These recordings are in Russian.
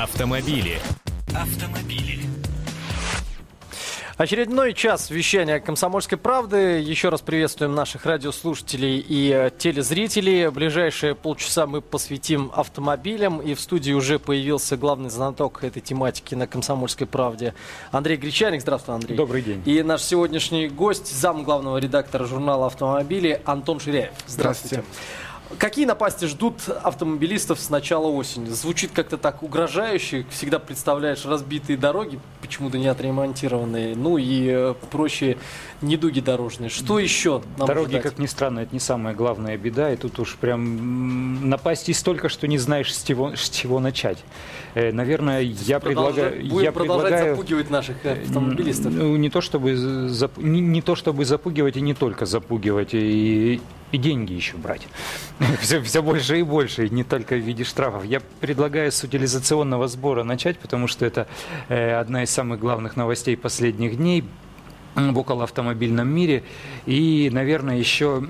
Автомобили. Автомобили. Очередной час вещания «Комсомольской правды». Еще раз приветствуем наших радиослушателей и э, телезрителей. Ближайшие полчаса мы посвятим автомобилям. И в студии уже появился главный знаток этой тематики на «Комсомольской правде» Андрей Гречаник. Здравствуй, Андрей. Добрый день. И наш сегодняшний гость, зам главного редактора журнала «Автомобили» Антон Ширяев. Здравствуйте. Здравствуйте. Какие напасти ждут автомобилистов с начала осени? Звучит как-то так угрожающе. Всегда представляешь разбитые дороги, почему-то не отремонтированные, ну и э, прочие недуги дорожные. Что еще нам Дороги, ждать? как ни странно, это не самая главная беда. И тут уж прям м, напасти столько, что не знаешь, с чего, с чего начать. Э, Наверное, я предлагаю... Будем Я продолжать предлагаю запугивать наших э, автомобилистов. Ну, не то чтобы зап- не, не то чтобы запугивать и не только запугивать и, и деньги еще брать. все, все больше и больше, и не только в виде штрафов. Я предлагаю с утилизационного сбора начать, потому что это э, одна из самых главных новостей последних дней в околоавтомобильном мире. И, наверное, еще,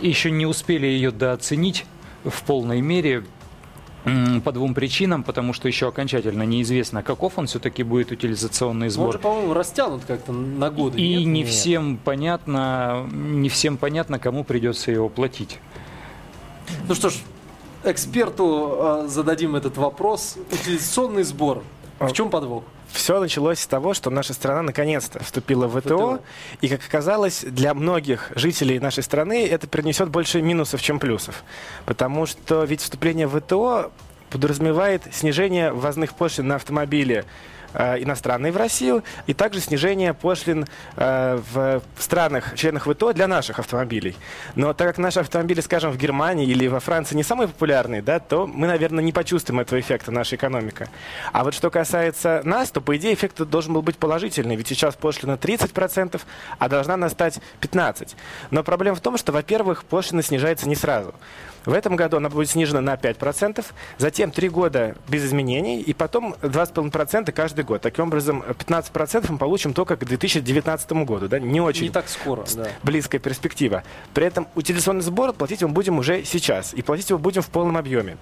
еще не успели ее дооценить в полной мере, По двум причинам, потому что еще окончательно неизвестно, каков он все-таки будет утилизационный Он сбор. же, по-моему, растянут как-то на годы. И нет? не Нет. всем понятно, не всем понятно, кому придется его платить. Ну что ж, эксперту э, зададим этот вопрос. Утилизационный сбор. В чем подвох? Все началось с того, что наша страна наконец-то вступила в ВТО, ВТО. и, как оказалось, для многих жителей нашей страны это принесет больше минусов, чем плюсов. Потому что ведь вступление в ВТО подразумевает снижение ввозных пошлин на автомобили иностранные в Россию, и также снижение пошлин э, в странах, членах ВТО для наших автомобилей. Но так как наши автомобили, скажем, в Германии или во Франции не самые популярные, да, то мы, наверное, не почувствуем этого эффекта наша экономика. А вот что касается нас, то, по идее, эффект должен был быть положительный, ведь сейчас пошлина 30%, а должна настать 15%. Но проблема в том, что, во-первых, пошлина снижается не сразу. В этом году она будет снижена на 5%, затем 3 года без изменений, и потом 2,5% каждый год. Таким образом, 15% мы получим только к 2019 году. Да? Не очень Не так скоро, да. близкая перспектива. При этом утилизационный сбор платить мы будем уже сейчас, и платить его будем в полном объеме.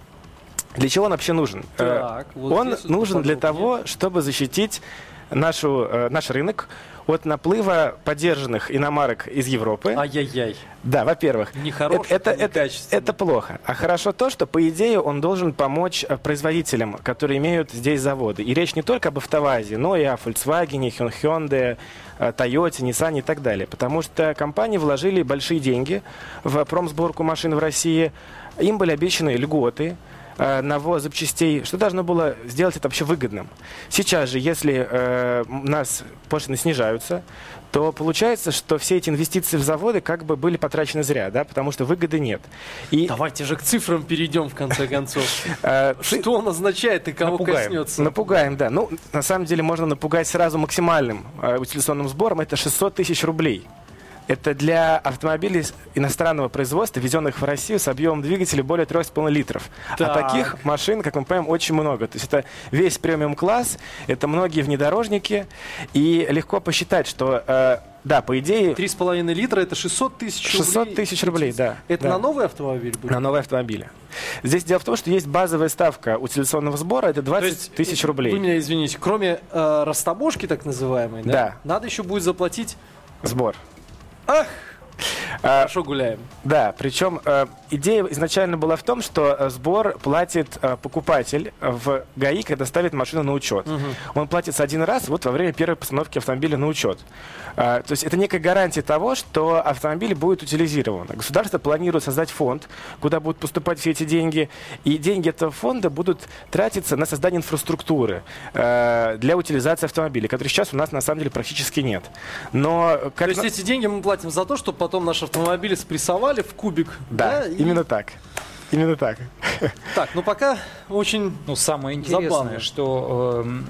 Для чего он вообще нужен? Э, Так, вот он нужен для того, чтобы защитить нашу, э, наш рынок от наплыва поддержанных иномарок из Европы. Ай-яй-яй. Да, во-первых, Нехороших, это, это, это, это плохо. А хорошо то, что, по идее, он должен помочь э, производителям, которые имеют здесь заводы. И речь не только об автовазе, но и о Volkswagen, Hyun- Hyundai, Toyota, Nissan и так далее. Потому что компании вложили большие деньги в промсборку машин в России. Им были обещаны льготы, э, навоз запчастей, что должно было сделать это вообще выгодным. Сейчас же, если э, у нас пошлины снижаются, то получается, что все эти инвестиции в заводы как бы были потрачены зря, да, потому что выгоды нет. И Давайте же к цифрам перейдем в конце концов. э, Что он означает и кого коснется? Напугаем, да. Ну, на самом деле можно напугать сразу максимальным э, утилизационным сбором. Это 600 тысяч рублей. Это для автомобилей иностранного производства, ввезенных в Россию с объемом двигателя более 3,5 литров. Так. А таких машин, как мы понимаем, очень много. То есть это весь премиум-класс, это многие внедорожники. И легко посчитать, что, э, да, по идее, 3,5 литра это 600 тысяч рублей. 600 тысяч рублей, да. Это да. на новый автомобиль будет? на новые автомобили. Здесь дело в том, что есть базовая ставка утилизационного сбора, это 20 То есть, тысяч э, рублей. Вы меня извините, кроме э, растаможки так называемой, да? Да. Надо еще будет заплатить. Сбор. Ах, А, хорошо гуляем. Да, причем э, идея изначально была в том, что э, сбор платит э, покупатель в ГАИ, когда ставит машину на учет. Он платится один раз вот во время первой постановки автомобиля на учет. То есть это некая гарантия того, что автомобиль будет утилизирован. Государство планирует создать фонд, куда будут поступать все эти деньги, и деньги этого фонда будут тратиться на создание инфраструктуры э, для утилизации автомобилей, которой сейчас у нас на самом деле практически нет. Но То как есть на- эти деньги мы платим за то, чтобы потом наши автомобили спрессовали в кубик. Да, и- именно так. Именно так. Так, ну пока очень... Ну, самое интересное, Забавно. что эм,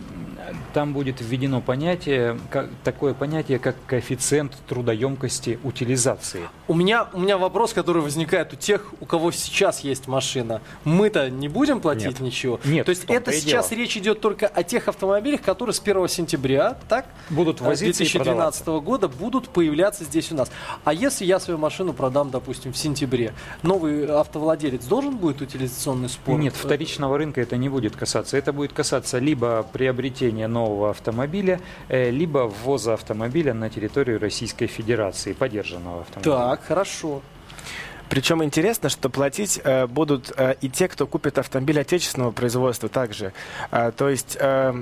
там будет введено понятие, как, такое понятие, как коэффициент трудоемкости утилизации. У меня, у меня вопрос, который возникает у тех, у кого сейчас есть машина. Мы-то не будем платить Нет. ничего? Нет, То есть том-то это сейчас дело. речь идет только о тех автомобилях, которые с 1 сентября, так? Будут э, возиться и 2012 года будут появляться здесь у нас. А если я свою машину продам, допустим, в сентябре, новый автовладелец должен будет утилизационный спор? Нет, вторичного рынка это не будет касаться. Это будет касаться либо приобретения нового автомобиля, э, либо ввоза автомобиля на территорию Российской Федерации, подержанного автомобиля. Так, хорошо. Причем интересно, что платить э, будут э, и те, кто купит автомобиль отечественного производства также. А, то есть... э,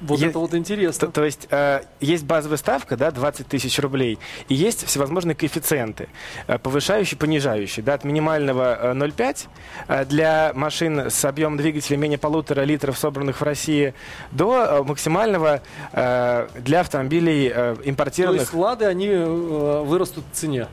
Вот Е- это вот То, интересно. то есть э, есть базовая ставка, да, 20 тысяч рублей, и есть всевозможные коэффициенты, э, повышающие, понижающие, да, от минимального э, 0,5 э, для машин с объемом двигателя менее полутора литров, собранных в России, до э, максимального э, для автомобилей э, То импортированных. есть лады, они э, вырастут в цене.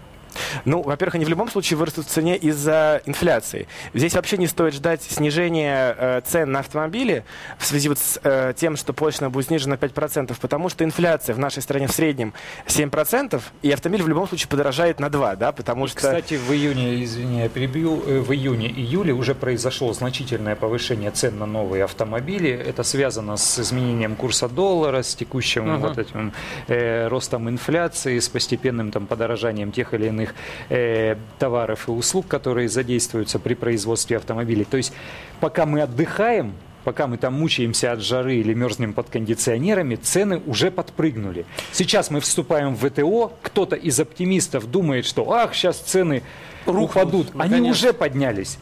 Ну, во-первых, они в любом случае вырастут в цене из-за инфляции. Здесь вообще не стоит ждать снижения э, цен на автомобили в связи вот с э, тем, что пошлина будет снижена на 5%, потому что инфляция в нашей стране в среднем 7%, и автомобиль в любом случае подорожает на 2%, да, потому И, что... Кстати, в июне, извини, я перебью, э, в июне-июле уже произошло значительное повышение цен на новые автомобили. Это связано с изменением курса доллара, с текущим Ага. вот этим э, ростом инфляции, с постепенным там подорожанием тех или иных э, товаров и услуг, которые задействуются при производстве автомобилей. То есть, пока мы отдыхаем, пока мы там мучаемся от жары или мерзнем под кондиционерами, цены уже подпрыгнули. Сейчас мы вступаем в ВТО, кто-то из оптимистов думает, что ах, сейчас цены Рухнут, упадут. Они наконец. уже поднялись.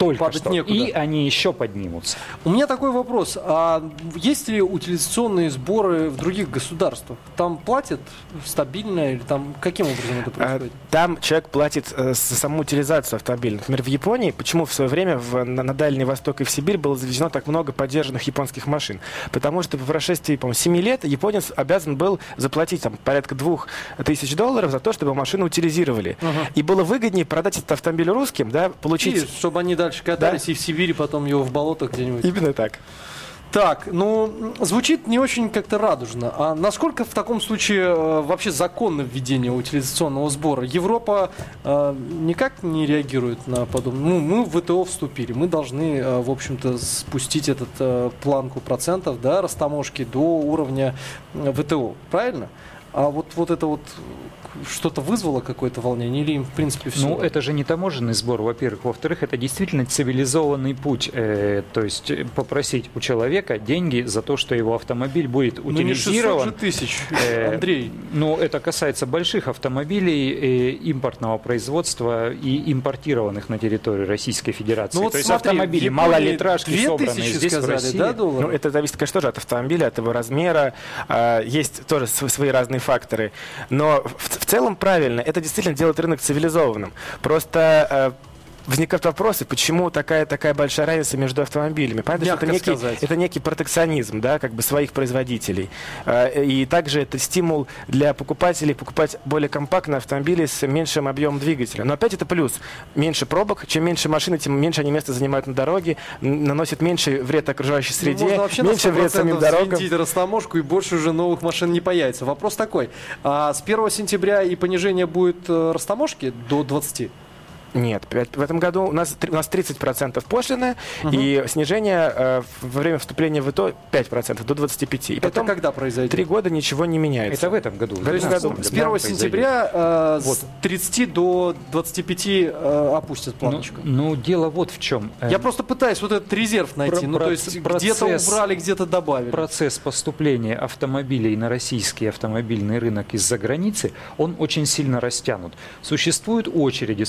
Только Падать что. некуда. И они еще поднимутся. У меня такой вопрос. А есть ли утилизационные сборы в других государствах? Там платят стабильно или там каким образом это э, происходит? Там человек платит э, за саму утилизацию автомобиля. Например, в Японии, почему в свое время в- на, на Дальний Восток и в Сибирь было завезено так много поддержанных японских машин? Потому что по прошествии, по 7 лет японец обязан был заплатить там, порядка 2000 долларов за то, чтобы машину утилизировали. И было выгоднее продать этот автомобиль русским, да, получить... И чтобы они дальше катались и в Сибири потом его в болотах где-нибудь. Именно так. Так, ну, звучит не очень как-то радужно. А насколько в таком случае э, вообще законно введение утилизационного сбора? Европа э, никак не реагирует на подобное. Ну, мы в ВТО вступили, мы должны, э, в общем-то, спустить этот э, планку процентов, да, растаможки до уровня э, ВТО, правильно? А вот, вот это вот э, что-то вызвало какое-то волнение или им, в принципе, все? Ну, это же не таможенный сбор, во-первых. Во-вторых, это действительно цивилизованный путь. э, то есть э, попросить у человека деньги за то, что его автомобиль будет Ну, не 600 же утилизирован. тысяч, Э, Андрей. Ну, это касается больших автомобилей э, импортного производства и импортированных на территорию Российской Федерации. Ну, вот То есть смотри, автомобили малолитражки, 2000 собранные здесь, сказали, в России. да, долларов? Ну, это зависит, конечно, тоже от автомобиля, от его размера. А, Есть тоже св- свои разные факторы. Но в, в целом правильно. Это действительно делает рынок цивилизованным. Просто а, возникают вопросы, почему такая такая большая разница между автомобилями. Понятно, что Мягко это некий, сказать. это некий протекционизм, да, как бы своих производителей. А, И также это стимул для покупателей покупать более компактные автомобили с меньшим объемом двигателя. Но опять это плюс. Меньше пробок. Чем меньше машины, тем меньше они места занимают на дороге, наносят меньше вред окружающей Ну, среде, можно вообще меньше вред 100% самим дорогам. растаможку, и больше уже новых машин не появится. Вопрос такой. А с 1 сентября и понижение будет э, растаможки до 20? Нет, в этом году у нас, у нас 30% пошлины, и снижение э, во время вступления в ИТО 5%, до 25%. И потом это когда произойдет? три года ничего не меняется. Это в этом году. В этом 15 году. С да, 1 произойдет. сентября э, Вот. с 30 до 25 э, опустят Ну, планочку. ну, дело вот в чем. Я просто пытаюсь вот этот резерв найти. про- ну, то есть где-то убрали, где-то добавили. Процесс поступления автомобилей на российский автомобильный рынок из-за границы, он очень сильно растянут. Существуют очереди,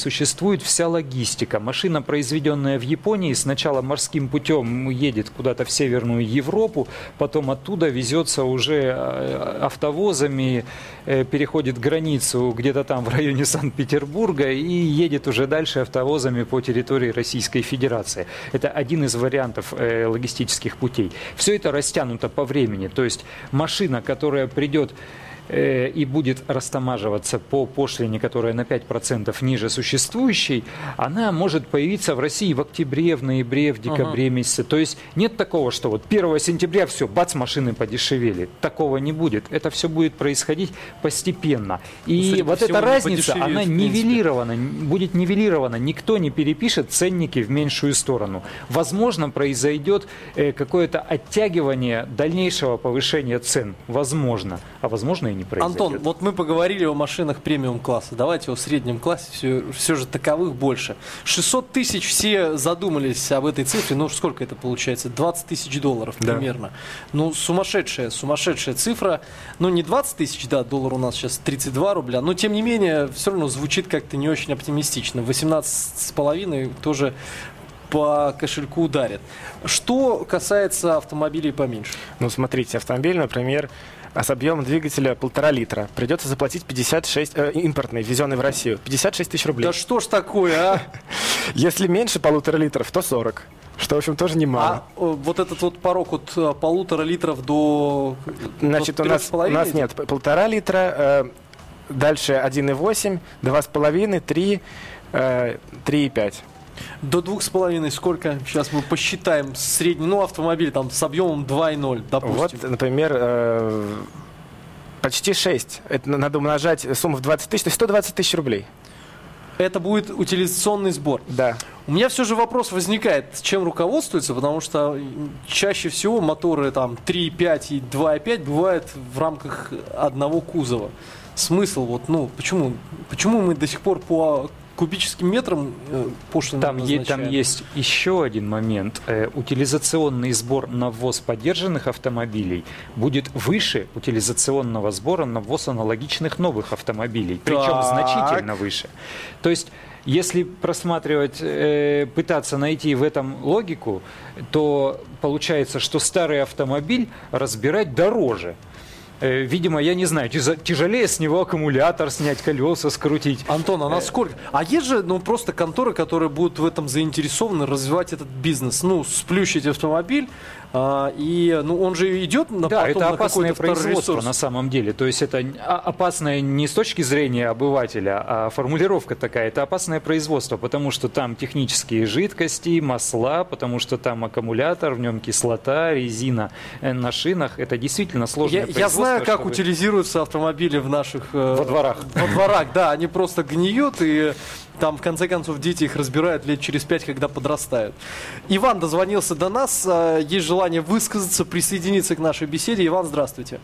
существует вся логистика. Машина, произведенная в Японии, сначала морским путем едет куда-то в Северную Европу, потом оттуда везется уже э, автовозами, э, переходит границу где-то там в районе Санкт-Петербурга и едет уже дальше автовозами по территории Российской Федерации. Это один из вариантов э, логистических путей. Все это растянуто по времени. То есть машина, которая придет э, и будет растамаживаться по пошлине, которая на 5% ниже существующей, она может появиться в России в октябре, в ноябре, в декабре uh-huh. месяце. То есть нет такого, что вот 1 сентября все, бац, машины подешевели. Такого не будет. Это все будет происходить постепенно. И ну, вот эта разница, она нивелирована, будет нивелирована. Никто не перепишет ценники в меньшую сторону. Возможно, произойдет э, какое-то оттягивание дальнейшего повышения цен. Возможно. А возможно и не произойдет. Антон, вот мы поговорили о машинах премиум класса. Давайте о среднем классе. Все, все же таковых больше. 600 тысяч все задумались об этой цифре. Ну, сколько это получается? 20 тысяч долларов да. примерно. Ну, сумасшедшая, сумасшедшая цифра. Ну, не 20 тысяч, да, доллар у нас сейчас 32 рубля. Но, тем не менее, все равно звучит как-то не очень оптимистично. 18,5 тоже по кошельку ударит. Что касается автомобилей поменьше? Ну, смотрите, автомобиль, например, с объемом двигателя полтора литра. Придется заплатить 56, э, импортный, ввезенный в Россию, 56 тысяч рублей. Да что ж такое, а? Если меньше полутора литров, то 40. Что, в общем, тоже немало. А вот этот вот порог от э, полутора литров до Значит, до у, нас, у нас нет полтора литра, э, дальше 1,8, 2,5, 3, э, 3,5. До двух с половиной сколько? Сейчас мы посчитаем средний, ну, автомобиль там с объемом 2,0, допустим. Вот, например, э, почти 6. Это надо умножать сумму в 20 тысяч, то есть 120 тысяч рублей. Это будет утилизационный сбор. Да. У меня все же вопрос возникает, чем руководствуется, потому что чаще всего моторы там 3,5 и 2,5 бывают в рамках одного кузова. Смысл вот, ну, почему, почему мы до сих пор по кубическим метром э, пошлины там, е, там есть еще один момент. Э, утилизационный сбор на ввоз поддержанных автомобилей будет выше утилизационного сбора на ввоз аналогичных новых автомобилей. Причем так. значительно выше. То есть если просматривать, э, пытаться найти в этом логику, то получается, что старый автомобиль разбирать дороже. Э, видимо, я не знаю, тяжелее с него аккумулятор снять, колеса скрутить. Антон, а насколько? А есть же, ну, просто конторы, которые будут в этом заинтересованы развивать этот бизнес. Ну, сплющить автомобиль, а, и ну, он же идет на Да, это опасное производство на самом деле. То есть это опасное не с точки зрения обывателя, а формулировка такая. Это опасное производство, потому что там технические жидкости, масла, потому что там аккумулятор, в нем кислота, резина э, на шинах. Это действительно сложное я. Я знаю, как чтобы... утилизируются автомобили в наших... Э, во дворах. Во дворах, да. Они просто гниют и там, в конце концов, дети их разбирают лет через пять, когда подрастают. Иван дозвонился до нас. А, есть желание высказаться, присоединиться к нашей беседе. Иван, здравствуйте.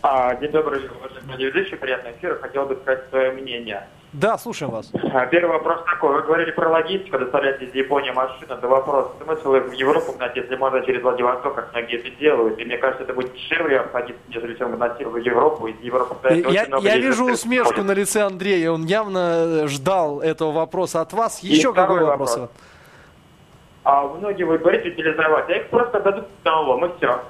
А, день добрый, уважаемый ведущий, приятный эфир. Хотел бы сказать свое мнение. Да, слушаем вас. А, первый вопрос такой. Вы говорили про логистику, доставлять из Японии машины. Это вопрос. Смысл в Европу гнать, если можно через Владивосток, как многие это делают. И мне кажется, это будет дешевле обходиться, нежели чем гнать в Европу. Из Европы я я вижу усмешку на лице Андрея. Он явно ждал этого вопроса от вас. Еще какой вопрос? вопрос? А многие вы говорите утилизовать, а их просто дадут на лом, и все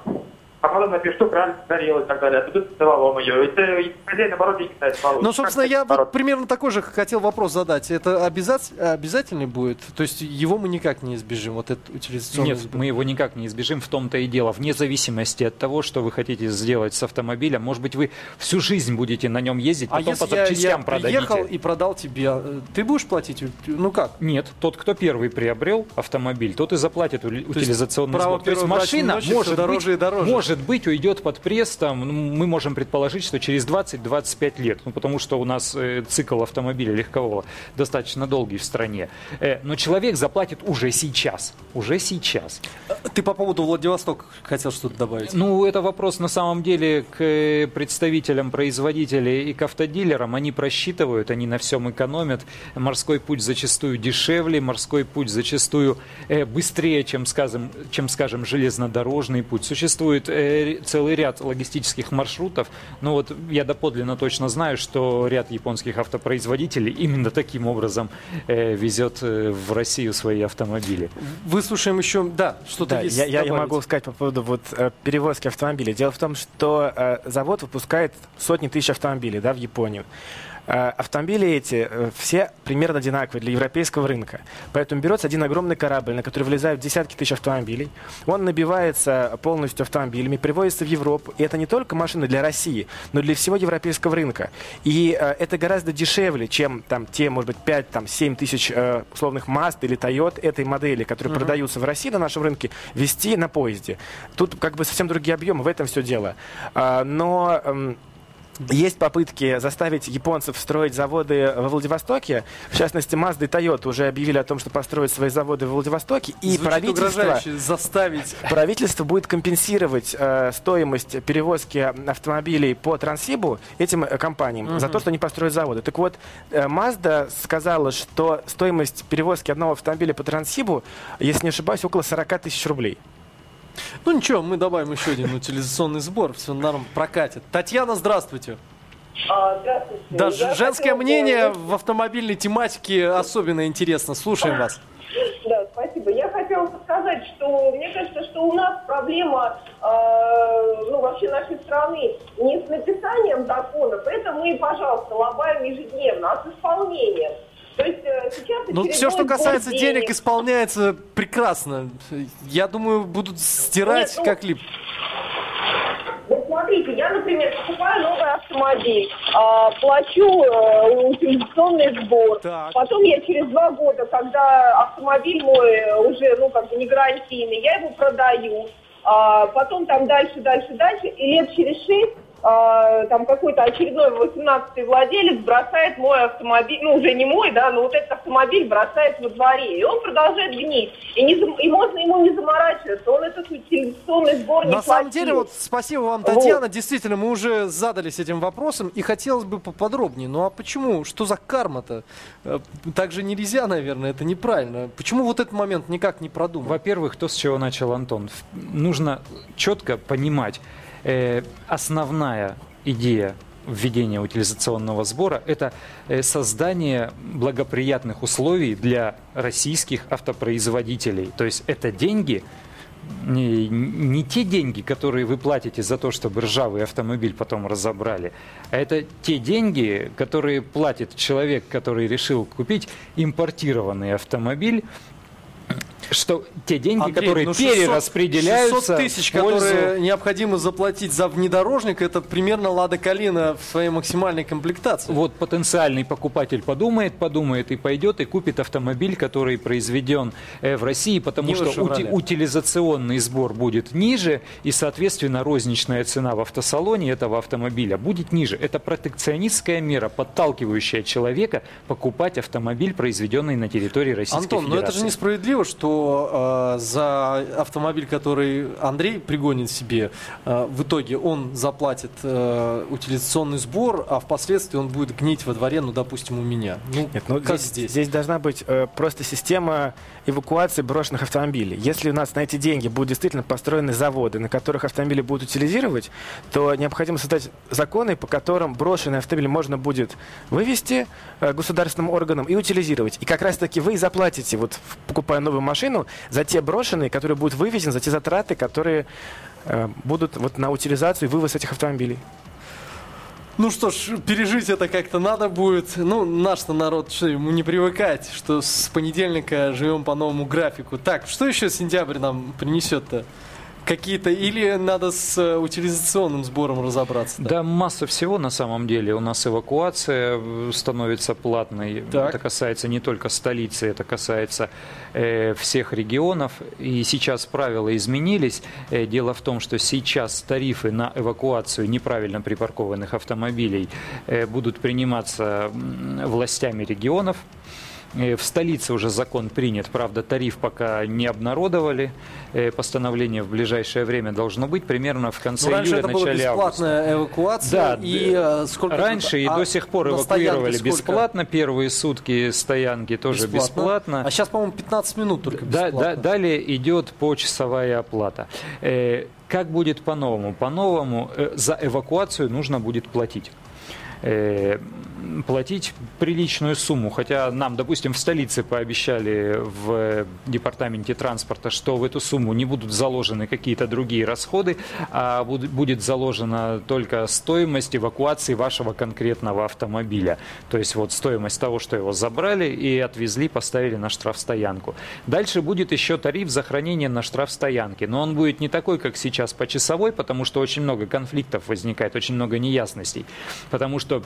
а потом напишу, правильно горел и так далее. А тут металлолом ее. Это хозяин, наоборот, деньги ставит Ну, собственно, я вот примерно такой же хотел вопрос задать. Это обязать, обязательный будет? То есть его мы никак не избежим, вот этот утилизационный Нет, мы его никак не избежим, в том-то и дело. Вне зависимости от того, что вы хотите сделать с автомобилем, может быть, вы всю жизнь будете на нем ездить, а потом если по запчастям я, я продадите. приехал и продал тебе, ты будешь платить? Ну как? Нет, тот, кто первый приобрел автомобиль, тот и заплатит утилизационный сбор. То есть машина может дороже быть, и дороже. Может может быть, уйдет под пресс, там, ну, мы можем предположить, что через 20-25 лет, ну, потому что у нас э, цикл автомобиля легкового достаточно долгий в стране. Э, но человек заплатит уже сейчас, уже сейчас. Ты по поводу Владивостока хотел что-то добавить? Ну, это вопрос на самом деле к э, представителям производителей и к автодилерам. Они просчитывают, они на всем экономят. Морской путь зачастую дешевле, морской путь зачастую быстрее, чем, скажем, чем, скажем, железнодорожный путь. Существует целый ряд логистических маршрутов. Но вот я доподлинно точно знаю, что ряд японских автопроизводителей именно таким образом э, везет э, в Россию свои автомобили. Выслушаем еще, да, что-то да, есть. Я, я, я могу сказать по поводу вот, э, перевозки автомобилей. Дело в том, что э, завод выпускает сотни тысяч автомобилей да, в Японию. Э, автомобили эти э, все примерно одинаковые для европейского рынка. Поэтому берется один огромный корабль, на который влезают десятки тысяч автомобилей. Он набивается полностью автомобилями, привозится в Европу. И это не только машины для России, но для всего европейского рынка. И э, это гораздо дешевле, чем там те, может быть, 5-7 тысяч условных Mazda или Toyota этой модели, которые uh-huh. продаются в России на нашем рынке, вести на поезде. Тут как бы совсем другие объемы, в этом все дело. Но эм, есть попытки заставить японцев строить заводы во Владивостоке. В частности, Mazda и Toyota уже объявили о том, что построят свои заводы в Владивостоке. И Звучит правительство, заставить. правительство будет компенсировать э, стоимость перевозки автомобилей по Транссибу этим э, компаниям угу. за то, что они построят заводы. Так вот, э, Mazda сказала, что стоимость перевозки одного автомобиля по Транссибу, если не ошибаюсь, около 40 тысяч рублей. Ну ничего, мы добавим еще один утилизационный сбор, все норм прокатит. Татьяна, здравствуйте. А, здравствуйте. Да, Я женское мнение в автомобильной тематике особенно интересно. Слушаем вас. Да, спасибо. Я хотела сказать, что мне кажется, что у нас проблема э, ну, вообще нашей страны не с написанием законов, это мы, пожалуйста, лобаем ежедневно, а с исполнением. То есть э, сейчас Ну, все, что касается денег, денег, исполняется прекрасно. Я думаю, будут стирать Нет, ну, как лип. Вот смотрите, я, например, покупаю новый автомобиль, а, плачу а, утилизационный сбор. Так. Потом я через два года, когда автомобиль мой уже, ну, как бы не гарантийный, я его продаю. А, потом там дальше, дальше, дальше. И лет через шесть а, там какой-то очередной 18-й владелец бросает мой автомобиль, ну уже не мой, да, но вот этот автомобиль бросает во дворе, и он продолжает гнить. И, не, и можно ему не заморачиваться, он этот утилизационный сбор не На платил. самом деле, вот спасибо вам, Татьяна, вот. действительно, мы уже задались этим вопросом, и хотелось бы поподробнее. Ну а почему? Что за карма-то? Э, так же нельзя, наверное, это неправильно. Почему вот этот момент никак не продуман? Во-первых, то, с чего начал Антон. Нужно четко понимать, Э, основная идея введения утилизационного сбора – это э, создание благоприятных условий для российских автопроизводителей. То есть это деньги, не, не те деньги, которые вы платите за то, чтобы ржавый автомобиль потом разобрали, а это те деньги, которые платит человек, который решил купить импортированный автомобиль, что те деньги, Андрей, которые ну 600, перераспределяются 600 тысяч, которые необходимо заплатить за внедорожник, это примерно Лада Калина в своей максимальной комплектации. Вот потенциальный покупатель подумает, подумает и пойдет и купит автомобиль, который произведен э, в России, потому Не что ути- утилизационный сбор будет ниже, и, соответственно, розничная цена в автосалоне этого автомобиля будет ниже. Это протекционистская мера, подталкивающая человека покупать автомобиль, произведенный на территории Российской Антон, Федерации. но это же несправедливо, что э, за автомобиль, который Андрей пригонит себе, э, в итоге он заплатит э, утилизационный сбор, а впоследствии он будет гнить во дворе, ну, допустим, у меня. Ну, Нет, ну, как здесь, здесь? Здесь должна быть э, просто система эвакуации брошенных автомобилей. Если у нас на эти деньги будут действительно построены заводы, на которых автомобили будут утилизировать, то необходимо создать законы, по которым брошенные автомобили можно будет вывести э, государственным органам и утилизировать. И как раз-таки вы заплатите, вот покупая новую машину, машину за те брошенные, которые будут вывезены, за те затраты, которые э, будут вот на утилизацию и вывоз этих автомобилей. Ну что ж, пережить это как-то надо будет. Ну, наш-то народ, что ему не привыкать, что с понедельника живем по новому графику. Так, что еще сентябрь нам принесет-то? Какие-то, или надо с э, утилизационным сбором разобраться? Да? да, масса всего на самом деле. У нас эвакуация э, становится платной. Так. Это касается не только столицы, это касается э, всех регионов. И сейчас правила изменились. Э, дело в том, что сейчас тарифы на эвакуацию неправильно припаркованных автомобилей э, будут приниматься властями регионов. Э, в столице уже закон принят, правда, тариф пока не обнародовали. Э, постановление в ближайшее время должно быть, примерно в конце ну, июля, это начале была бесплатная августа. эвакуация. Да, и э, сколько раньше и а до сих пор эвакуировали бесплатно. Первые сутки стоянки тоже бесплатно. бесплатно. А сейчас, по-моему, 15 минут только бесплатно. Да, да, далее идет почасовая оплата. Как будет по-новому? По-новому за эвакуацию нужно будет платить. Э, платить приличную сумму. Хотя нам, допустим, в столице пообещали в департаменте транспорта, что в эту сумму не будут заложены какие-то другие расходы, а будет заложена только стоимость эвакуации вашего конкретного автомобиля. То есть вот стоимость того, что его забрали и отвезли, поставили на штрафстоянку. Дальше будет еще тариф за хранение на штрафстоянке. Но он будет не такой, как сейчас, по часовой, потому что очень много конфликтов возникает, очень много неясностей. Потому что что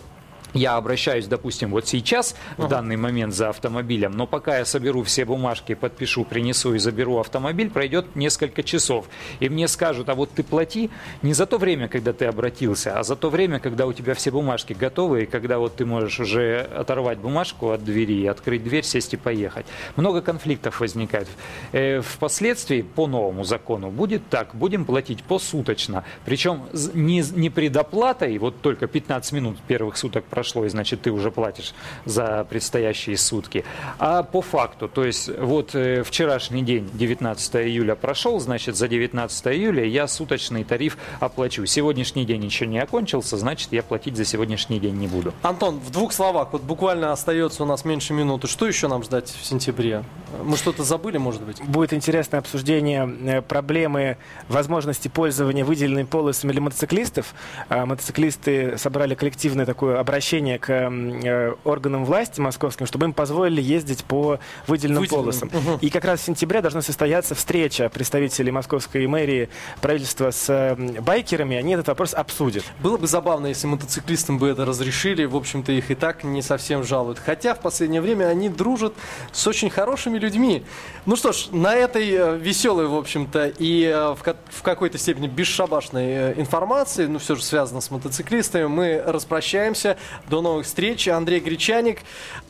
я обращаюсь, допустим, вот сейчас, в данный момент за автомобилем, но пока я соберу все бумажки, подпишу, принесу и заберу автомобиль, пройдет несколько часов. И мне скажут, а вот ты плати не за то время, когда ты обратился, а за то время, когда у тебя все бумажки готовы, и когда вот ты можешь уже оторвать бумажку от двери, открыть дверь, сесть и поехать. Много конфликтов возникает. Э, впоследствии по новому закону будет так, будем платить посуточно. Причем не, не предоплатой, вот только 15 минут первых суток прошло, прошло, и значит ты уже платишь за предстоящие сутки. А по факту, то есть вот э, вчерашний день, 19 июля прошел, значит за 19 июля я суточный тариф оплачу. Сегодняшний день еще не окончился, значит я платить за сегодняшний день не буду. Антон, в двух словах, вот буквально остается у нас меньше минуты. Что еще нам ждать в сентябре? Мы что-то забыли, может быть? Будет интересное обсуждение э, проблемы возможности пользования выделенными полосами для мотоциклистов. А, мотоциклисты собрали коллективное такое обращение обращение к э, органам власти московским, чтобы им позволили ездить по выделенным, выделенным. полосам. Угу. И как раз в сентябре должна состояться встреча представителей московской мэрии, правительства с байкерами, они этот вопрос обсудят. Было бы забавно, если мотоциклистам бы это разрешили, в общем-то их и так не совсем жалуют. Хотя в последнее время они дружат с очень хорошими людьми. Ну что ж, на этой э, веселой, в общем-то, и э, в, в какой-то степени бесшабашной информации, ну все же связано с мотоциклистами, мы распрощаемся. До новых встреч. Андрей Гречаник,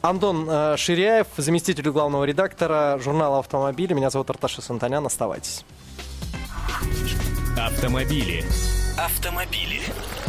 Антон э, Ширяев, заместитель главного редактора журнала «Автомобили». Меня зовут Арташа Сантанян. Оставайтесь. Автомобили. Автомобили.